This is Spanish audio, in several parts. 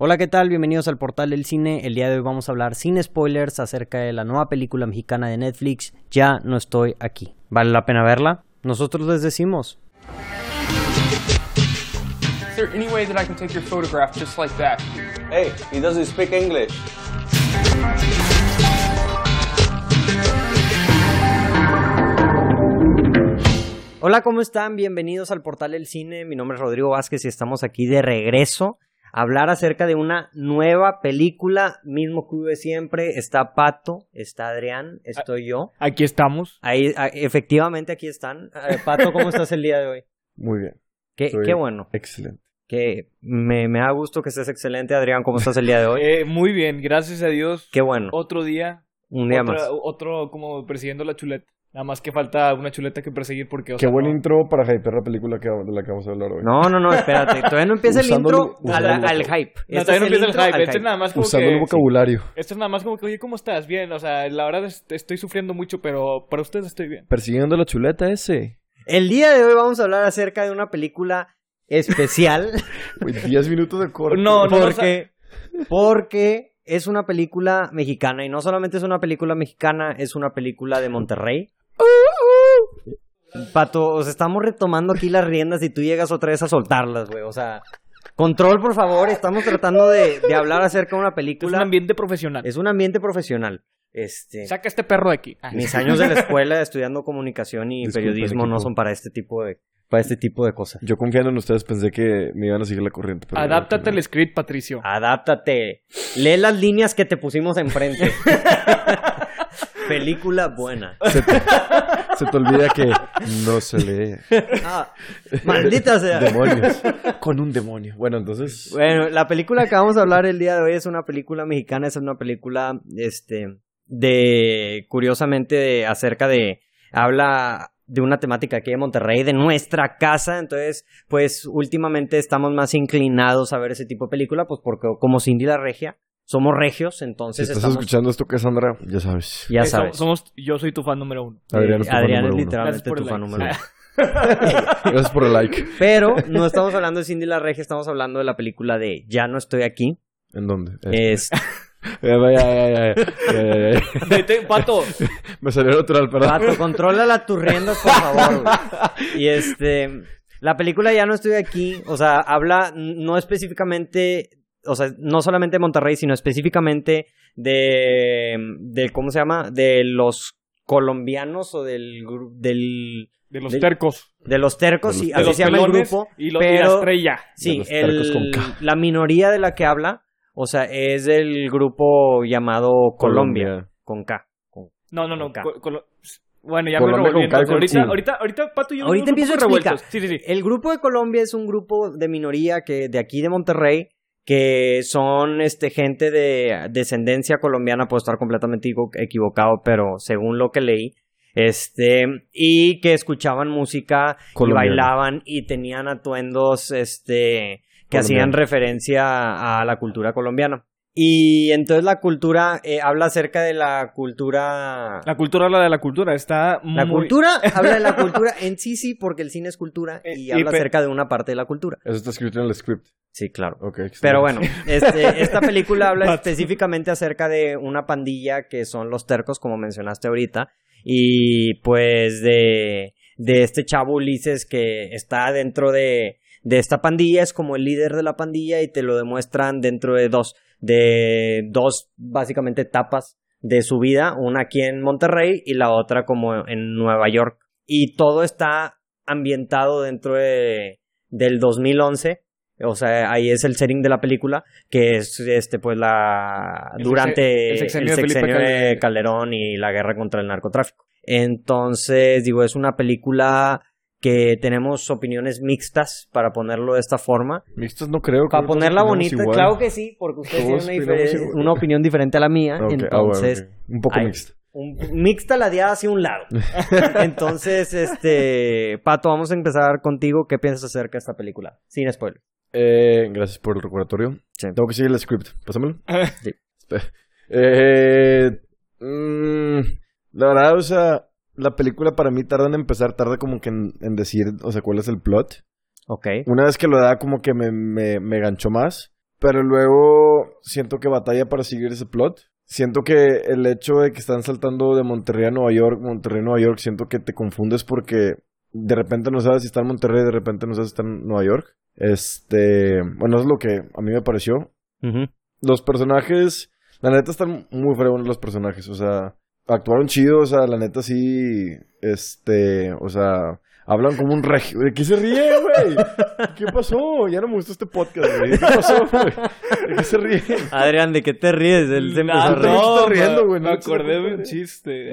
Hola, ¿qué tal? Bienvenidos al portal del cine. El día de hoy vamos a hablar sin spoilers acerca de la nueva película mexicana de Netflix, Ya no estoy aquí. ¿Vale la pena verla? Nosotros les decimos. Is there any way that I can take your photograph just like that? Hey, he doesn't speak English. Hola, ¿cómo están? Bienvenidos al portal del cine. Mi nombre es Rodrigo Vázquez y estamos aquí de regreso hablar acerca de una nueva película, mismo club de siempre. Está Pato, está Adrián, estoy yo. Aquí estamos. Ahí, ah, efectivamente, aquí están. Pato, ¿cómo estás el día de hoy? Muy bien. Qué, bueno. Excelente. Que me, me da gusto que estés excelente, Adrián. ¿Cómo estás el día de hoy? Eh, muy bien, gracias a Dios. Qué bueno. Otro día. Un día otra- más. Otro como persiguiendo la chuleta. Nada más que falta una chuleta que perseguir porque... o Qué sea, buen no- intro para hypear la película que, de la que vamos a hablar hoy. No, no, no, espérate. Todavía no empieza el intro al, hype. No, Este todavía no empieza el hype. al Este es nada más como Usando que... el vocabulario. Esto es nada más como que, oye, ¿cómo estás? Bien, o sea, la verdad es- estoy sufriendo mucho, pero para ustedes estoy bien. Persiguiendo la chuleta ese. El día de hoy vamos a hablar acerca de una película especial. Güey, 10 minutos de corte. No, no, porque, porque es una película mexicana. Y no solamente es una película mexicana, es una película de Monterrey. Pato, os estamos retomando aquí las riendas y tú llegas otra vez a soltarlas, güey. O sea, control, por favor. Estamos tratando de, de hablar acerca de una Es un película. ambiente profesional. Es un ambiente profesional. Este. Saca este perro de aquí. Ah, Mis años de la escuela estudiando comunicación y periodismo no son para este tipo de para este tipo de cosas. Yo confiando en ustedes pensé que me iban a seguir la corriente. pero- Adáptate al script, Patricio. Adáptate. Lee las líneas que te pusimos enfrente. Película buena. Se te, se te olvida que no se lee. Ah, maldita sea. Demonios. Con un demonio. Bueno, entonces. Bueno, la película que vamos a hablar el día de hoy es una película mexicana, es una película, este, de, curiosamente, de- acerca de, habla de una temática aquí de Monterrey, de nuestra casa, entonces, pues, últimamente estamos más inclinados a ver ese tipo de película, pues, porque como Cindy la Regia, somos regios, Si entonces estás estamos, escuchando esto, que Sandra? Ya sabes. ya Eh, sabes. somos, yo soy tu fan número uno. Adrián es tu fan Adrián es número uno. literalmente Gracias por tu el fan like. número uno. Gracias por el like. Pero no estamos hablando de Cindy la Regia, estamos hablando de la película de Ya no estoy aquí. ¿En dónde? Es ya, ya, ya, ya, ya, ya, ya. Vete, Pato. Me salió natural, perdón. Pato, contrólala tus riendas, por favor. güey. Y este, la película ya no estoy aquí, o sea, habla no específicamente, o sea, no solamente de Monterrey, sino específicamente de, de ¿cómo se llama? De los colombianos o del, del, De los Del- tercos. de los tercos, De los sí, así los se llama el grupo, y, lo- y la pero estrella. sí, los el- la minoría de la que habla, o sea, es del grupo llamado Colombia, Colombia. con K. con- No, no, no. K. Bueno, ya Colombia me revolví. con K ahorita, ahorita, ahorita, Pato y yo Ahorita empiezo a explicar. revueltos. Sí, sí, sí. El grupo de Colombia es un grupo de minoría que de aquí de Monterrey que son este gente de descendencia colombiana, puedo estar completamente equivo- equivocado, pero según lo que leí, este y que escuchaban música y bailaban y tenían atuendos este que Colombiana. hacían referencia a la cultura colombiana. Y entonces la cultura eh, habla acerca de la cultura La cultura habla de la cultura. Está la muy... cultura habla de la cultura en sí sí porque el cine es cultura Eh, y y habla pe- acerca de una parte de la cultura. Eso está escrito en el script. Sí, claro. Ok. excelente. Pero bueno, este, esta película habla específicamente acerca de una pandilla que son los tercos, como mencionaste ahorita, y pues de, de este chavo Ulises que está dentro de, de esta pandilla, es como el líder de la pandilla y te lo demuestran dentro de dos, de dos básicamente etapas de su vida, una aquí en Monterrey y la otra como en Nueva York. Y todo está ambientado dentro de, del 2011 o sea, ahí es el setting de la película, que es este pues la El durante el el sexenio de. Calderón y la guerra contra el narcotráfico. Entonces, digo, es una película que tenemos opiniones mixtas para ponerlo de esta forma. Mixtas no creo. Para creo ponerla bonita, claro que sí, porque ustedes tienen una, una opinión diferente a la mía, ah, bueno, entonces. Un poco mixta. un- mixta la diada hacia un lado. Entonces, este, Pato, vamos a empezar contigo. ¿Qué piensas acerca de esta película? Sin spoiler. Eh, gracias por el recordatorio. Sí. Tengo que seguir el script. Pásamelo. Sí. Eh, mm, la verdad, o sea, la película para mí tarda en empezar, tarda como que en, en decir, o sea, cuál es el plot. Ok. Una vez que lo da, como que me, me, me ganchó más. pero luego siento que batalla para seguir ese plot. Siento que el hecho de que están saltando de Monterrey a Nueva York, Monterrey a Nueva York, siento que te confundes porque de repente no sabes si está en Monterrey, de repente no sabes si está en Nueva York. Este, bueno, es lo que a mí me pareció. Los personajes, la neta están muy fregones los personajes, o sea, actuaron chido, o sea, la neta sí, este, o sea, hablan como un regio. ¿De qué se ríe, güey? ¿Qué pasó? Ya no me gustó este podcast, güey. ¿Qué pasó, güey? ¿De qué se ríe? Adrián, ¿de qué te ríes? Él se empezó a Ah, reír. no. me- riendo, güey, Me no te acordé de un chiste.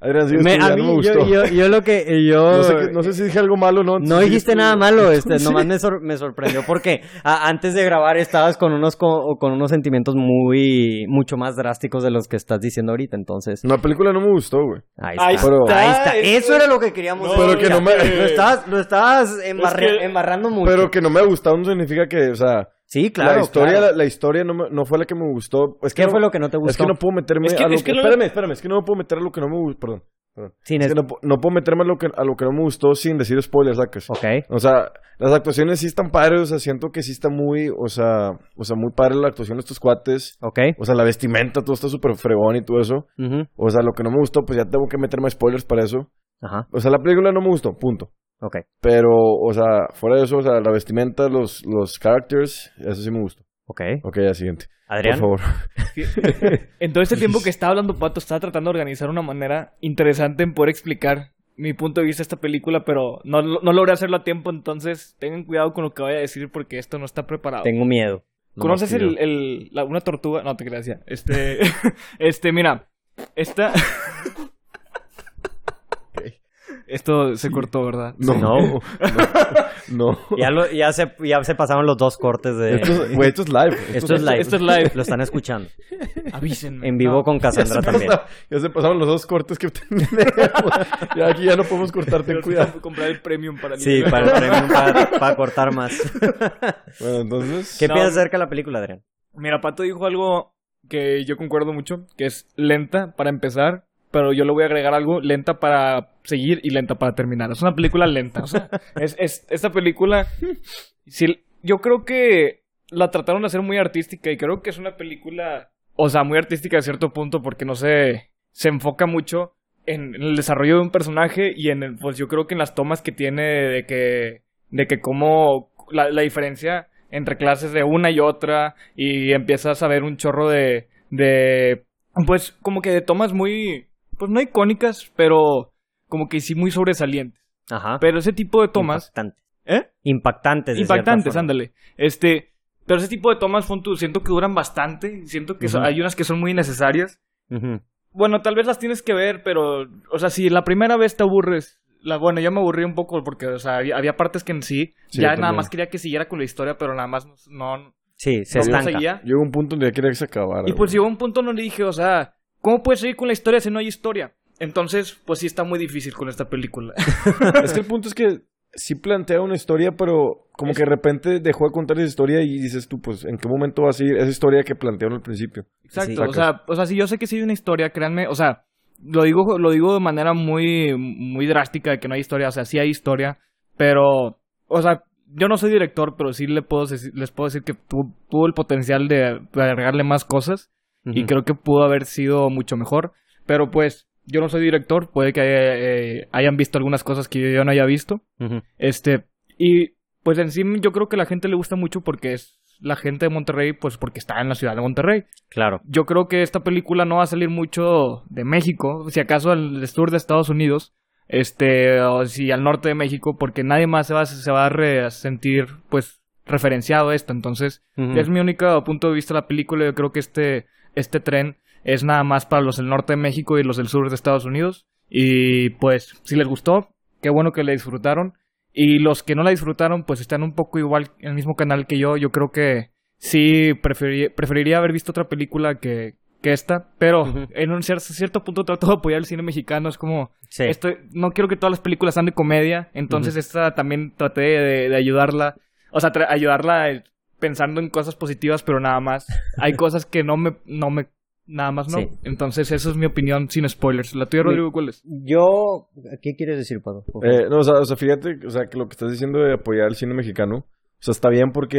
Adrián, sí, Me- esto a mí, no me yo, gustó. yo, yo lo que yo No sé, qué- no sé si dije algo malo o no. No dijiste nada malo, este, Sí. nomás me, sor- me sorprendió porque a- antes de grabar estabas con unos co- con, unos sentimientos muy mucho más drásticos de los que estás diciendo ahorita, entonces La película no me gustó, güey. ahí Ahí está. Pero- ahí está. Eso era lo que queríamos No, decir. pero que no me- lo estabas lo estabas embarre- que- embarrando mucho. Pero que no me ha gustado no significa que, o sea, sí, claro. la historia, claro. la, la historia no, me- no fue la que me gustó. Es que ¿Qué no- fue lo que no te Es gustó? que no puedo meterme Es que- a lo es que... que Espérame, espérame, es que no me puedo meter a lo que no me gustó, perdón. perdón. Sin Es es- que no, no puedo meterme a lo, que, a lo que no me gustó sin decir spoilers, sacas. Ok. O sea, las actuaciones sí están padres, o sea, siento que sí está muy, o sea, o sea, muy padre la actuación de estos cuates. Ok. O sea, la vestimenta, todo está súper fregón y todo eso. Ujú. O sea, lo que no me gustó, pues ya tengo que meterme a spoilers para eso. Ajá. O sea, la película no me gustó, punto. Ok. Pero, o sea, fuera de eso, o sea, la vestimenta, los, los characters, eso sí me gustó. Ok. Ok, ya siguiente. Adrián. Por favor. En todo este tiempo que estaba hablando Pato, estaba tratando de organizar una manera interesante en poder explicar mi punto de vista de esta película, pero no, no logré hacerlo a tiempo, entonces tengan cuidado con lo que vaya a decir porque esto no está preparado. Tengo miedo. No ¿Conoces el, el- la- una tortuga? No, te ya. Este, este, mira, esta... Esto se cortó, ¿verdad? No. No. No. no. Ya lo ya se ya se pasaron los dos cortes de Esto, es- güey, esto es live. Esto es live. esto es live. Lo están escuchando. Avísenme. En vivo No. con Cassandra también. Ya se pasaron los dos cortes que tenemos. ya aquí ya no podemos cortar, ten cuidado. comprar el premium para el Sí, para el premium, para, para cortar más. Bueno, entonces. ¿Qué No. piensas acerca de la película, Adrián? Mira, Pato dijo algo que yo concuerdo mucho, que es lenta para empezar, pero yo le voy a agregar algo lenta para seguir y lenta para terminar. Es una película lenta. O sea, es, es, esta película, si, yo creo que la trataron de hacer muy artística y creo que es una película, o sea, muy artística a cierto punto porque no se, se enfoca mucho en, en el desarrollo de un personaje y en el, pues yo creo que en las tomas que tiene de que, de que cómo la, la diferencia entre clases de una y otra y empiezas a ver un chorro de, de, pues como que de tomas muy, pues no icónicas, pero como que sí muy sobresalientes. Ajá. Pero ese tipo de tomas, Impactantes. ¿eh? Impactantes. de Impactantes, forma. ándale. Este, pero ese tipo de tomas, pon tú, siento que duran bastante, siento que son- hay unas que son muy necesarias. Ujú. Bueno, tal vez las tienes que ver, pero, o sea, si la primera vez te aburres, la, bueno, yo me aburrí un poco porque, o sea, había, había partes que en sí, Sí, ya nada más quería que siguiera con la historia, pero nada más no, no, Sí, se no estanca. seguía. Llegó un punto donde ya quería que se acabara. Y pues güey. llegó un punto donde dije, o sea, ¿cómo puedes seguir con la historia si no hay historia? Entonces, pues sí está muy difícil con esta película. Es que el punto es que sí plantea una historia, pero como que de repente dejó de contar esa historia y dices tú, pues, ¿en qué momento va a seguir esa historia que plantearon al principio? Exacto, Sí. o sea, o sea, si yo sé que sí hay una historia, créanme, o sea, lo digo, lo digo de manera muy, muy drástica de que no hay historia, o sea, sí hay historia, pero, o sea, yo no soy director, pero sí le puedo decir- les puedo decir que tu- tuvo el potencial de agregarle más cosas y creo que pudo haber sido mucho mejor, pero pues, yo no soy director, puede que eh, hayan visto algunas cosas que yo no haya visto, este, y pues en sí yo creo que la gente le gusta mucho porque es la gente de Monterrey, pues porque está en la ciudad de Monterrey. Claro. yo creo que esta película no va a salir mucho de México, si acaso al sur de Estados Unidos, este, o si al norte de México, porque nadie más se va, a- se va a sentir, pues, referenciado esto. Entonces, es mi único punto de vista de la película. Yo creo que este, este tren es nada más para los del norte de México y los del sur de Estados Unidos. Y pues, si les gustó, qué bueno que la disfrutaron. Y los que no la disfrutaron, pues están un poco igual en el mismo canal que yo. Yo creo que sí preferiría, preferiría haber visto otra película que, que esta. Pero en un cier- cierto punto trato de apoyar el cine mexicano. Es como, Sí. esto, no quiero que todas las películas sean de comedia. Entonces esta también traté de, de ayudarla. O sea, ayudarla pensando en cosas positivas, pero nada más. Hay cosas que no me, no me, nada más no. Sí. Entonces esa es mi opinión sin spoilers. ¿La tuya, Rodrigo, cuál es? Yo, ¿qué quieres decir, Pablo? Eh, no, o sea, o sea, fíjate, o sea, que lo que estás diciendo de apoyar el cine mexicano, O sea, está bien porque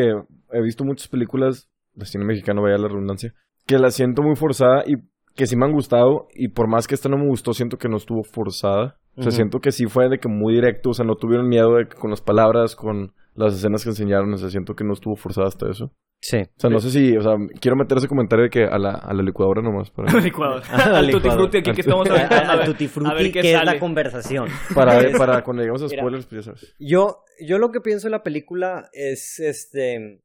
he visto muchas películas de cine mexicano, vaya la redundancia, que la siento muy forzada y que sí me han gustado y por más que esta no me gustó, siento que no estuvo forzada. O sea, siento que sí fue de que muy directo, o sea, no tuvieron miedo de que con las palabras, con las escenas que enseñaron, o sea, siento que no estuvo forzada hasta eso. Sí. O sea, no sé si, o sea, quiero meter ese comentario de que a la, a la licuadora nomás para, licuador. Al Al tutti frutti aquí que estamos hablando. a Al ver- tutti frutti, ver que es la conversación. para, Es- para cuando lleguemos a Mira. spoilers, pues ya sabes. Yo, yo lo que pienso de la película es, este,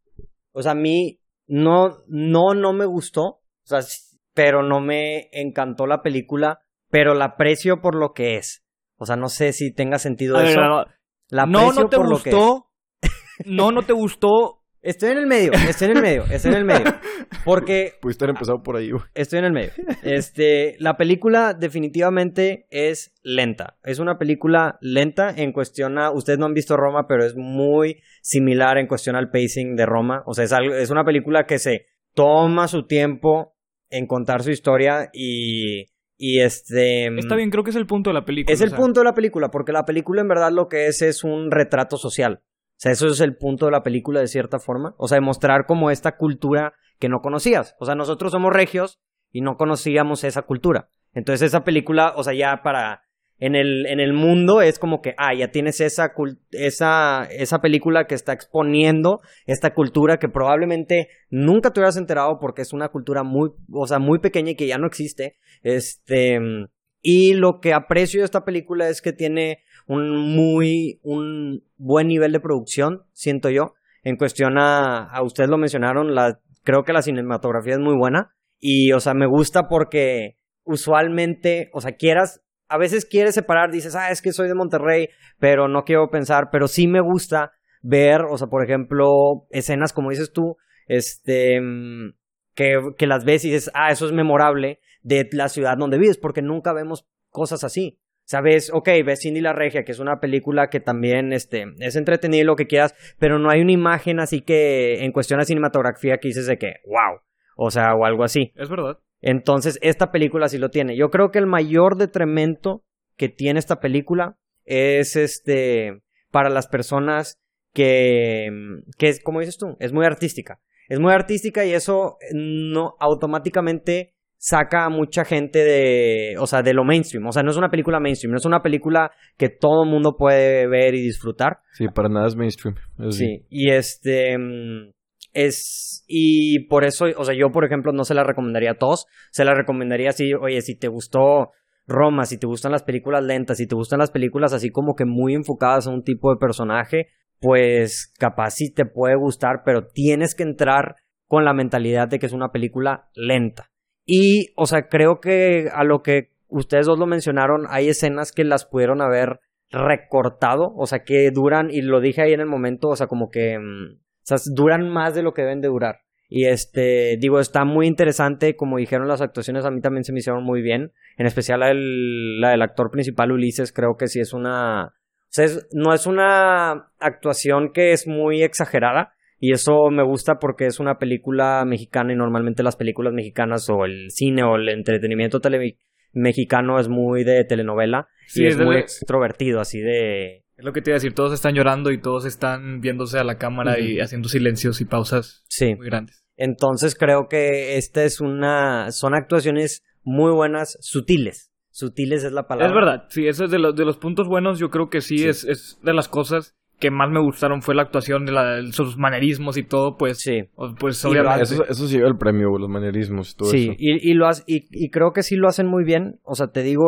o sea, a mí no, no, no me gustó, o sea, pero no me encantó la película, pero la aprecio por lo que es. O sea, no sé si tenga sentido A ver, eso. no, no. La No, aprecio no te por lo que es. No, no te gustó. Estoy en el medio, estoy en el medio, estoy en el medio. Porque Pudiste haber empezado por ahí, güey. Estoy en el medio. Este, la película definitivamente es lenta. Es una película lenta en cuestión a, ustedes no han visto Roma, pero es muy similar en cuestión al pacing de Roma. O sea, es, algo, es una película que se toma su tiempo en contar su historia y, y este... Está bien, creo que es el punto de la película. Es el o sea. punto de la película, porque la película en verdad lo que es es un retrato social. O sea, eso es el punto de la película de cierta forma. O sea, demostrar como esta cultura que no conocías. O sea, nosotros somos regios y no conocíamos esa cultura. Entonces esa película, o sea, ya para... En el, en el mundo es como que, ah, ya tienes esa, esa, esa película que está exponiendo esta cultura que probablemente nunca te hubieras enterado porque es una cultura muy, o sea, muy pequeña y que ya no existe. Este, y lo que aprecio de esta película es que tiene un muy, un buen nivel de producción, siento yo. En cuestión a, a ustedes lo mencionaron, la, creo que la cinematografía es muy buena. Y, o sea, me gusta porque usualmente, o sea, quieras, a veces quieres separar, dices, ah, es que soy de Monterrey, pero no quiero pensar, pero sí me gusta ver, o sea, por ejemplo, escenas como dices tú, este, mm, que, que las ves y dices, ah, eso es memorable de la ciudad donde vives, porque nunca vemos cosas así. Sabes, ok, ves Cindy la Regia, que es una película que también este, es entretenida y lo que quieras, pero no hay una imagen así que en cuestión de cinematografía que dices de que, wow, o sea, o algo así. Es verdad. Entonces, esta película sí lo tiene. Yo creo que el mayor detrimento que tiene esta película es este para las personas que, que es, como dices tú, es muy artística. Es muy artística y eso no automáticamente saca a mucha gente de, o sea, de lo mainstream. O sea, no es una película mainstream, no es una película que todo el mundo puede ver y disfrutar. Sí, para nada es mainstream. Eso Sí, y este mm, es y por eso, o sea, yo por ejemplo no se la recomendaría a todos, se la recomendaría si, oye, si te gustó Roma, si te gustan las películas lentas, si te gustan las películas así como que muy enfocadas a un tipo de personaje, pues capaz sí te puede gustar, pero tienes que entrar con la mentalidad de que es una película lenta. Y, o sea, creo que a lo que ustedes dos lo mencionaron, hay escenas que las pudieron haber recortado, o sea, que duran, y lo dije ahí en el momento, o sea, como que, mm, duran más de lo que deben de durar. Y este, digo, está muy interesante, como dijeron las actuaciones, a mí también se me hicieron muy bien, en especial la del, la del actor principal Ulises, creo que sí es una, o sea, no es una actuación que es muy exagerada, y eso me gusta porque es una película mexicana y normalmente las películas mexicanas o el cine o el entretenimiento tele mexicano es muy de telenovela Sí, y es es de muy la- extrovertido, así de... Es lo que te iba a decir, todos están llorando y todos están viéndose a la cámara y haciendo silencios y pausas Sí. muy grandes. Entonces creo que esta es una... Son actuaciones muy buenas, sutiles. Sutiles es la palabra. Es verdad, sí, eso es de los, de los puntos buenos, yo creo que sí, Sí. Es, es de las cosas que más me gustaron fue la actuación, de la, sus manerismos y todo, pues, Sí. pues obviamente. Eso, eso sí lleva el premio, los manierismos y todo Sí, eso. y, y lo hace- y, y creo que sí lo hacen muy bien. O sea, te digo,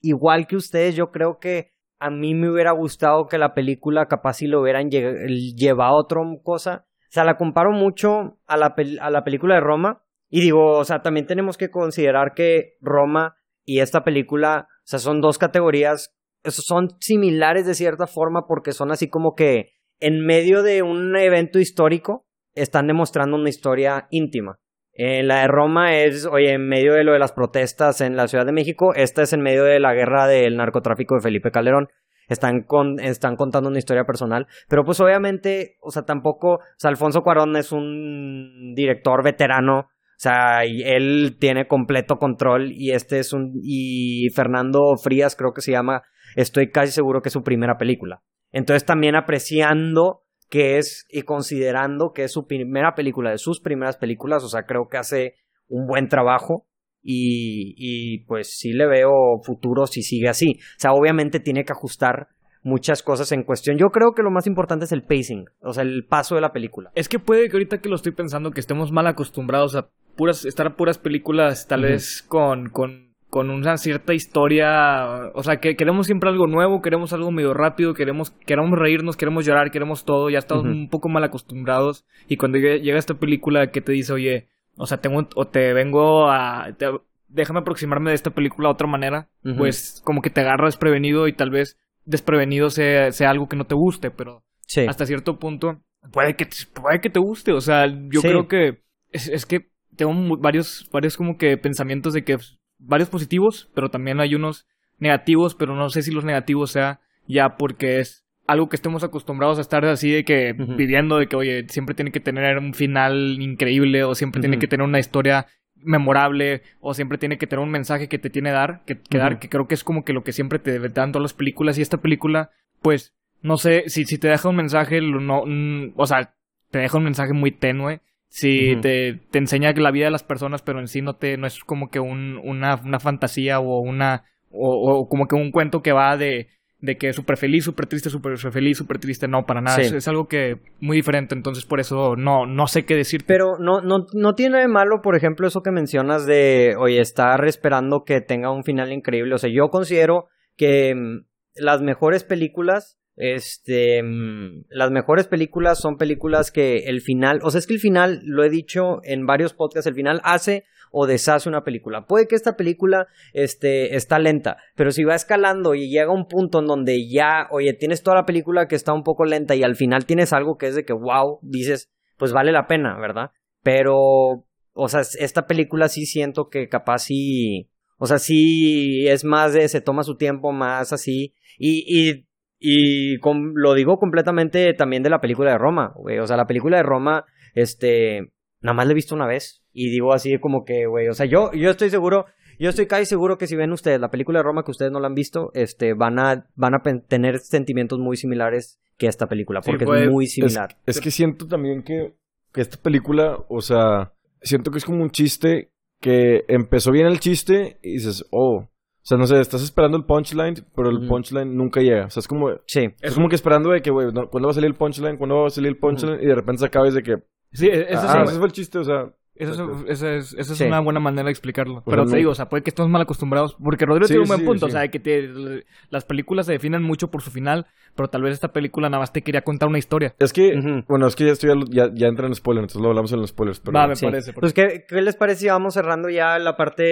igual que ustedes, yo creo que a mí me hubiera gustado que la película capaz si lo hubieran lle- llevado a otra cosa. O sea, la comparo mucho a la, pel- a la película de Roma. Y digo, o sea, también tenemos que considerar que Roma y esta película, o sea, son dos categorías, son similares de cierta forma porque son así como que en medio de un evento histórico están demostrando una historia íntima. Eh, la de Roma es, oye, en medio de lo de las protestas en la Ciudad de México, esta es en medio de la guerra del narcotráfico de Felipe Calderón. Están, con, están contando una historia personal, pero pues obviamente, o sea, tampoco, o sea, Alfonso Cuarón es un director veterano, o sea, y él tiene completo control y este es un, y Fernando Frías creo que se llama, estoy casi seguro que es su primera película. Entonces también apreciando que es, y considerando que es su primera película, de sus primeras películas, o sea, creo que hace un buen trabajo y, y pues sí le veo futuro si sigue así. O sea, obviamente tiene que ajustar muchas cosas en cuestión. Yo creo que lo más importante es el pacing, o sea, el paso de la película. Es que puede que ahorita que lo estoy pensando que estemos mal acostumbrados a puras, estar a puras películas, tal vez con, con, con una cierta historia. O sea, que queremos siempre algo nuevo, queremos algo medio rápido, queremos, queremos reírnos, queremos llorar, queremos todo. Ya estamos un poco mal acostumbrados. Y cuando llega, esta película que te dice, oye, o sea, tengo, o te vengo a. te- déjame aproximarme de esta película de otra manera, pues como que te agarra desprevenido y tal vez desprevenido sea, sea algo que no te guste, pero Sí. hasta cierto punto puede que puede que te guste o sea yo Sí. creo que es, es que tengo varios varios como que pensamientos de que pues, varios positivos pero también hay unos negativos pero no sé si los negativos sea ya porque es algo que estemos acostumbrados a estar así de que Ujú. viviendo de que oye siempre tiene que tener un final increíble o siempre tiene que tener una historia memorable o siempre tiene que tener un mensaje que te tiene dar que, que dar que creo que es como que lo que siempre te dan todas las películas. Y esta película pues no sé si, si te deja un mensaje no mm, o sea te deja un mensaje muy tenue si Ujú. te, te enseña la vida de las personas pero en sí no te no es como que un, una, una fantasía o una o, o como que un cuento que va de de que súper feliz, súper triste, súper feliz, súper triste, no, para nada. Sí. Es, es algo que muy diferente, entonces por eso no, no sé qué decir. Pero no, no, no tiene de malo, por ejemplo, eso que mencionas de, oye, estar esperando que tenga un final increíble. O sea, yo considero que mm, las mejores películas, este, mm, las mejores películas son películas que el final, o sea, es que el final, lo he dicho en varios podcasts, el final hace o deshace una película. Puede que esta película este, está lenta, pero si va escalando y llega a un punto en donde ya, oye, tienes toda la película que está un poco lenta y al final tienes algo que es de que, wow, dices, pues vale la pena, ¿verdad? Pero, o sea, esta película sí siento que capaz sí, o sea, sí es más de, se toma su tiempo más así y, y, y com- lo digo completamente también de la película de Roma, güey, o sea, la película de Roma, este, nada más la he visto una vez y digo así como que, güey, o sea, yo, yo estoy seguro, yo estoy casi seguro que si ven ustedes la película de Roma que ustedes no la han visto, este, van a, van a tener sentimientos muy similares que esta película, Sí, porque es muy Es, similar. es que siento también que, que esta película, o sea, siento que es como un chiste que empezó bien el chiste y dices, oh, o sea, no sé, estás esperando el punchline, pero el punchline nunca llega. O sea, es como, Sí. es como que esperando de que, güey, ¿cuándo va a salir el punchline? ¿Cuándo va a salir el punchline? Y de repente se acaba y es de que, Sí, e, eso, ah, sí, ese fue el chiste, o sea. Eso, es- eso es, eso es Sí. una buena manera de explicarlo. O Pero te digo, o sea, puede que estemos mal acostumbrados. Porque Rodrigo Sí, tiene un buen sí, punto. sí. O sea, de que te- las películas se definen mucho por su final. Pero tal vez esta película nada más te quería contar una historia. Es que, bueno, es que ya estoy, ya, ya entra en spoiler, entonces lo hablamos en los spoilers, pero. Va, me Sí. parece. Pues, ¿qué, ¿qué les parece si vamos cerrando ya la parte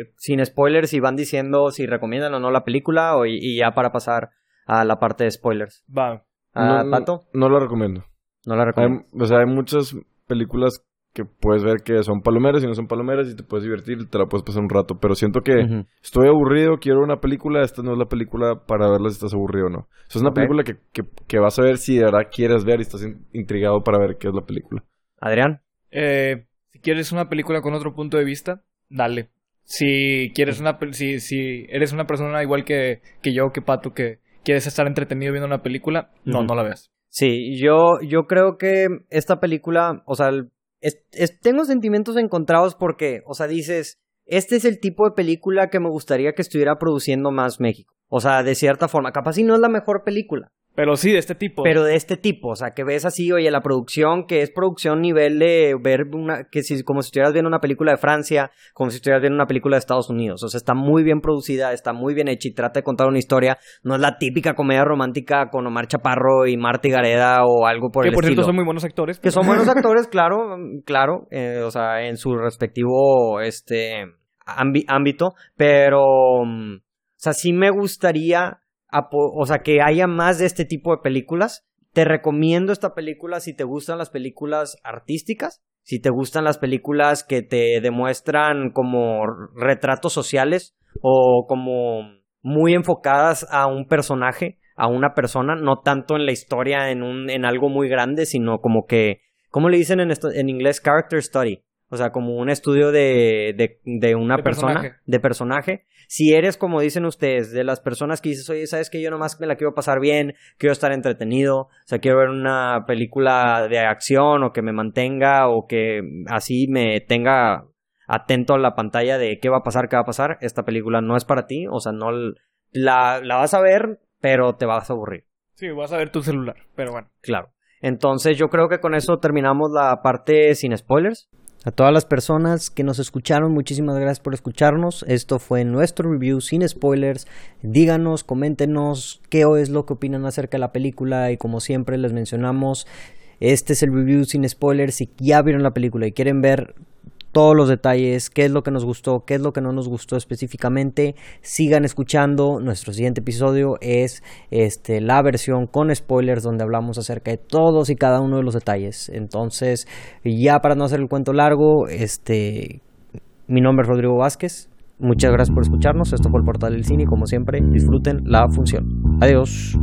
eh, sin spoilers y van diciendo si recomiendan o no la película o, y, y ya para pasar a la parte de spoilers? Va. Ah, no, ¿Pato? No, no lo recomiendo. No la Hay, recomiendo. o sea, hay muchas películas que puedes ver que son palomeras y no son palomeras y te puedes divertir y te la puedes pasar un rato. Pero siento que estoy aburrido, quiero una película, esta no es la película para verla si estás aburrido o no. O sea, es una película que, que, que vas a ver si de verdad quieres ver y estás in- intrigado para ver qué es la película. Adrián. Eh, si quieres una película con otro punto de vista, dale. Si quieres una si, si eres una persona igual que, que yo, que Pato, que quieres estar entretenido viendo una película, no, no la veas. Sí, yo, yo creo que esta película, o sea, el- es- es- tengo sentimientos encontrados porque, o sea, dices, este es el tipo de película que me gustaría que estuviera produciendo más México. O sea, de cierta forma, capaz si no es la mejor película, Pero sí, de este tipo. pero de este tipo, o sea, que ves así, oye, la producción, que es producción nivel de ver una, que si, como si estuvieras viendo una película de Francia, como si estuvieras viendo una película de Estados Unidos, o sea, está muy bien producida, está muy bien hecha y trata de contar una historia, no es la típica comedia romántica con Omar Chaparro y Marta Gareda o algo por que el por estilo. cierto son muy buenos actores. Que son buenos actores, claro, claro, eh, o sea, en su respectivo, este, ámbi- ámbito, pero, mm, o sea, sí me gustaría, o sea, que haya más de este tipo de películas. Te recomiendo esta película si te gustan las películas artísticas, si te gustan las películas que te demuestran como retratos sociales o como muy enfocadas a un personaje, a una persona, no tanto en la historia, en un, en algo muy grande, sino como que, ¿cómo le dicen en esto, en inglés? Character study. O sea, como un estudio de, de, de una De persona, personaje. de personaje. Si eres, como dicen ustedes, de las personas que dices, oye, ¿sabes que Yo nomás me la quiero pasar bien, quiero estar entretenido, o sea, quiero ver una película de acción o que me mantenga o que así me tenga atento a la pantalla de qué va a pasar, qué va a pasar. Esta película no es para ti, o sea, no la, la vas a ver, pero te vas a aburrir. Sí, vas a ver tu celular, pero bueno. Claro. Entonces yo creo que con eso terminamos la parte sin spoilers. A todas las personas que nos escucharon, muchísimas gracias por escucharnos. Esto fue nuestro review sin spoilers. Díganos, coméntenos qué es lo que opinan acerca de la película y como siempre les mencionamos, este es el review sin spoilers. Si ya vieron la película y quieren ver todos los detalles, qué es lo que nos gustó, qué es lo que no nos gustó específicamente, sigan escuchando. Nuestro siguiente episodio es este, la versión con spoilers donde hablamos acerca de todos y cada uno de los detalles. Entonces, ya para no hacer el cuento largo, este, mi nombre es Rodrigo Vázquez. Muchas gracias por escucharnos. Esto fue el Portal del Cine como siempre, disfruten la función. Adiós.